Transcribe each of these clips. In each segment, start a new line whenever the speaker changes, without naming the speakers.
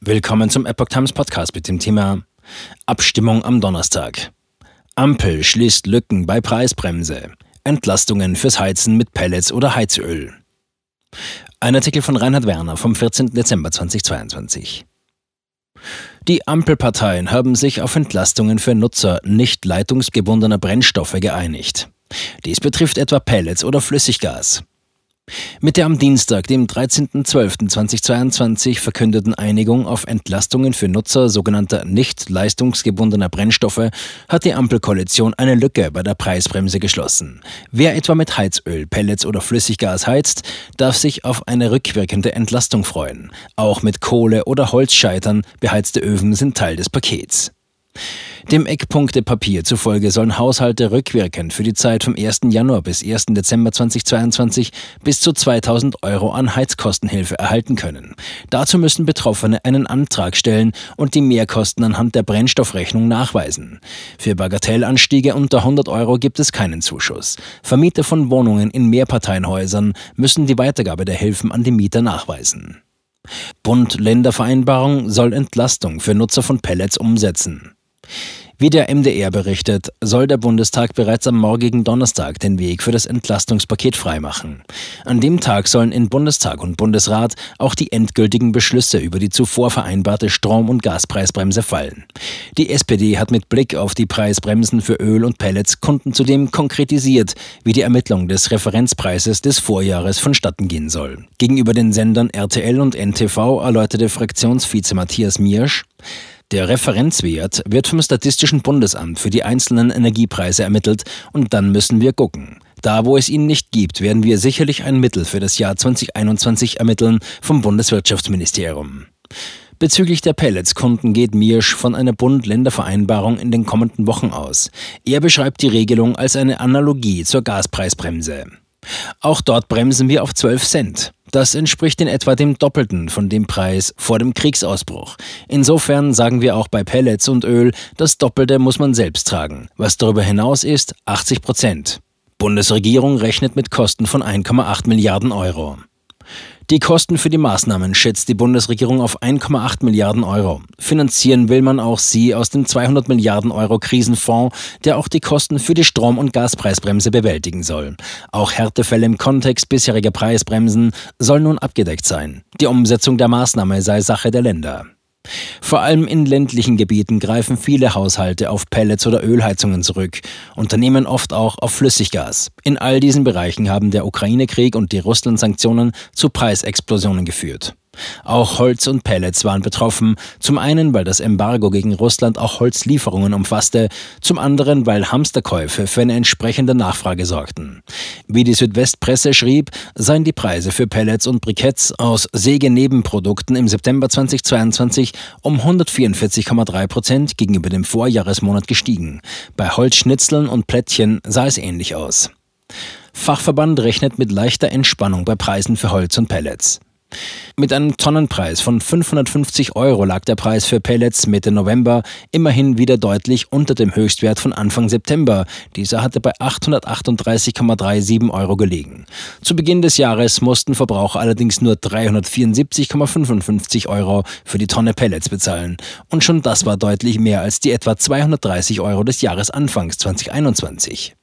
Willkommen zum Epoch Times Podcast mit dem Thema Abstimmung am Donnerstag. Ampel schließt Lücken bei Preisbremse. Entlastungen fürs Heizen mit Pellets oder Heizöl. Ein Artikel von Reinhard Werner vom 14. Dezember 2022. Die Ampelparteien haben sich auf Entlastungen für Nutzer nicht leitungsgebundener Brennstoffe geeinigt. Dies betrifft etwa Pellets oder Flüssiggas. Mit der am Dienstag, dem 13.12.2022 verkündeten Einigung auf Entlastungen für Nutzer sogenannter nicht leistungsgebundener Brennstoffe hat die Ampelkoalition eine Lücke bei der Preisbremse geschlossen. Wer etwa mit Heizöl, Pellets oder Flüssiggas heizt, darf sich auf eine rückwirkende Entlastung freuen. Auch mit Kohle oder Holzscheitern beheizte Öfen sind Teil des Pakets. Dem Eckpunktepapier zufolge sollen Haushalte rückwirkend für die Zeit vom 1. Januar bis 1. Dezember 2022 bis zu 2000 Euro an Heizkostenhilfe erhalten können. Dazu müssen Betroffene einen Antrag stellen und die Mehrkosten anhand der Brennstoffrechnung nachweisen. Für Bagatellanstiege unter 100 Euro gibt es keinen Zuschuss. Vermieter von Wohnungen in Mehrparteienhäusern müssen die Weitergabe der Hilfen an die Mieter nachweisen. Bund-Länder-Vereinbarung soll Entlastung für Nutzer von Pellets umsetzen. Wie der MDR berichtet, soll der Bundestag bereits am morgigen Donnerstag den Weg für das Entlastungspaket freimachen. An dem Tag sollen in Bundestag und Bundesrat auch die endgültigen Beschlüsse über die zuvor vereinbarte Strom- und Gaspreisbremse fallen. Die SPD hat mit Blick auf die Preisbremsen für Öl und Pellets Kunden zudem konkretisiert, wie die Ermittlung des Referenzpreises des Vorjahres vonstatten gehen soll. Gegenüber den Sendern RTL und NTV erläuterte Fraktionsvize Matthias Miersch, der Referenzwert wird vom Statistischen Bundesamt für die einzelnen Energiepreise ermittelt und dann müssen wir gucken. Da, wo es ihn nicht gibt, werden wir sicherlich ein Mittel für das Jahr 2021 ermitteln vom Bundeswirtschaftsministerium. Bezüglich der Pelletskunden geht Miersch von einer Bund-Länder-Vereinbarung in den kommenden Wochen aus. Er beschreibt die Regelung als eine Analogie zur Gaspreisbremse. Auch dort bremsen wir auf 12 Cent. Das entspricht in etwa dem Doppelten von dem Preis vor dem Kriegsausbruch. Insofern sagen wir auch bei Pellets und Öl, das Doppelte muss man selbst tragen. Was darüber hinaus ist, 80 Prozent. Bundesregierung rechnet mit Kosten von 1,8 Milliarden Euro. Die Kosten für die Maßnahmen schätzt die Bundesregierung auf 1,8 Milliarden Euro. Finanzieren will man auch sie aus dem 200 Milliarden Euro Krisenfonds, der auch die Kosten für die Strom- und Gaspreisbremse bewältigen soll. Auch Härtefälle im Kontext bisheriger Preisbremsen sollen nun abgedeckt sein. Die Umsetzung der Maßnahme sei Sache der Länder. Vor allem in ländlichen Gebieten greifen viele Haushalte auf Pellets oder Ölheizungen zurück, Unternehmen oft auch auf Flüssiggas. In all diesen Bereichen haben der Ukraine-Krieg und die Russland-Sanktionen zu Preisexplosionen geführt. Auch Holz und Pellets waren betroffen, zum einen, weil das Embargo gegen Russland auch Holzlieferungen umfasste, zum anderen, weil Hamsterkäufe für eine entsprechende Nachfrage sorgten. Wie die Südwestpresse schrieb, seien die Preise für Pellets und Briketts aus Sägenebenprodukten im September 2022 um 144,3 Prozent gegenüber dem Vorjahresmonat gestiegen. Bei Holzschnitzeln und Plättchen sah es ähnlich aus. Fachverband rechnet mit leichter Entspannung bei Preisen für Holz und Pellets. Mit einem Tonnenpreis von 550 Euro lag der Preis für Pellets Mitte November immerhin wieder deutlich unter dem Höchstwert von Anfang September. Dieser hatte bei 838,37 Euro gelegen. Zu Beginn des Jahres mussten Verbraucher allerdings nur 374,55 Euro für die Tonne Pellets bezahlen. Und schon das war deutlich mehr als die etwa 230 Euro des Jahresanfangs 2021.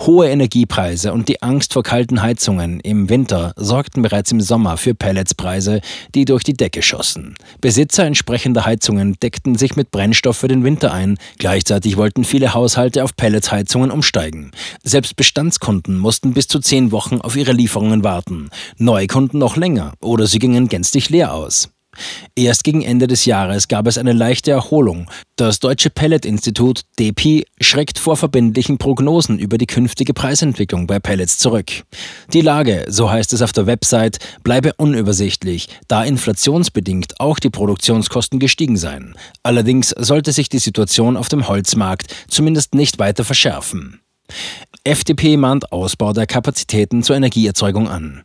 Hohe Energiepreise und die Angst vor kalten Heizungen im Winter sorgten bereits im Sommer für Pelletspreise, die durch die Decke schossen. Besitzer entsprechender Heizungen deckten sich mit Brennstoff für den Winter ein. Gleichzeitig wollten viele Haushalte auf Pelletsheizungen umsteigen. Selbst Bestandskunden mussten bis zu zehn Wochen auf ihre Lieferungen warten. Neukunden noch länger oder sie gingen gänzlich leer aus. Erst gegen Ende des Jahres gab es eine leichte Erholung. Das Deutsche Pellet-Institut DP schreckt vor verbindlichen Prognosen über die künftige Preisentwicklung bei Pellets zurück. Die Lage, so heißt es auf der Website, bleibe unübersichtlich, da inflationsbedingt auch die Produktionskosten gestiegen seien. Allerdings sollte sich die Situation auf dem Holzmarkt zumindest nicht weiter verschärfen. FDP mahnt Ausbau der Kapazitäten zur Energieerzeugung an.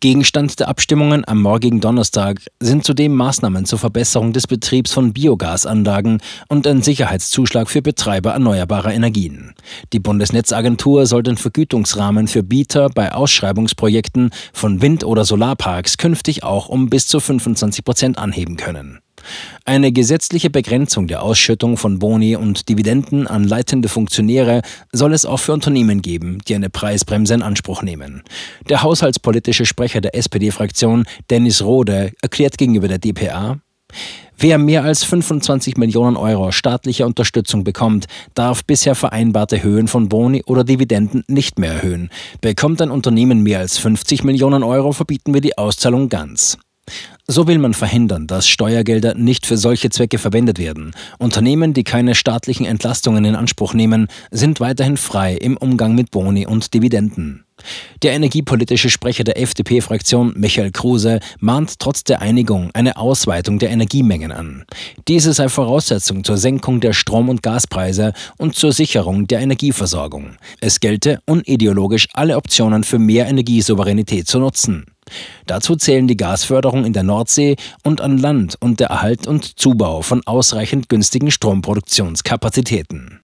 Gegenstand der Abstimmungen am morgigen Donnerstag sind zudem Maßnahmen zur Verbesserung des Betriebs von Biogasanlagen und ein Sicherheitszuschlag für Betreiber erneuerbarer Energien. Die Bundesnetzagentur soll den Vergütungsrahmen für Bieter bei Ausschreibungsprojekten von Wind- oder Solarparks künftig auch um bis zu 25 Prozent anheben können. Eine gesetzliche Begrenzung der Ausschüttung von Boni und Dividenden an leitende Funktionäre soll es auch für Unternehmen geben, die eine Preisbremse in Anspruch nehmen. Der haushaltspolitische Sprecher der SPD-Fraktion, Dennis Rode, erklärt gegenüber der dpa, Wer mehr als 25 Millionen Euro staatliche Unterstützung bekommt, darf bisher vereinbarte Höhen von Boni oder Dividenden nicht mehr erhöhen. Bekommt ein Unternehmen mehr als 50 Millionen Euro, verbieten wir die Auszahlung ganz. So will man verhindern, dass Steuergelder nicht für solche Zwecke verwendet werden. Unternehmen, die keine staatlichen Entlastungen in Anspruch nehmen, sind weiterhin frei im Umgang mit Boni und Dividenden. Der energiepolitische Sprecher der FDP-Fraktion, Michael Kruse, mahnt trotz der Einigung eine Ausweitung der Energiemengen an. Diese sei Voraussetzung zur Senkung der Strom- und Gaspreise und zur Sicherung der Energieversorgung. Es gelte, unideologisch alle Optionen für mehr Energiesouveränität zu nutzen. Dazu zählen die Gasförderung in der Nordsee und an Land und der Erhalt und Zubau von ausreichend günstigen Stromproduktionskapazitäten.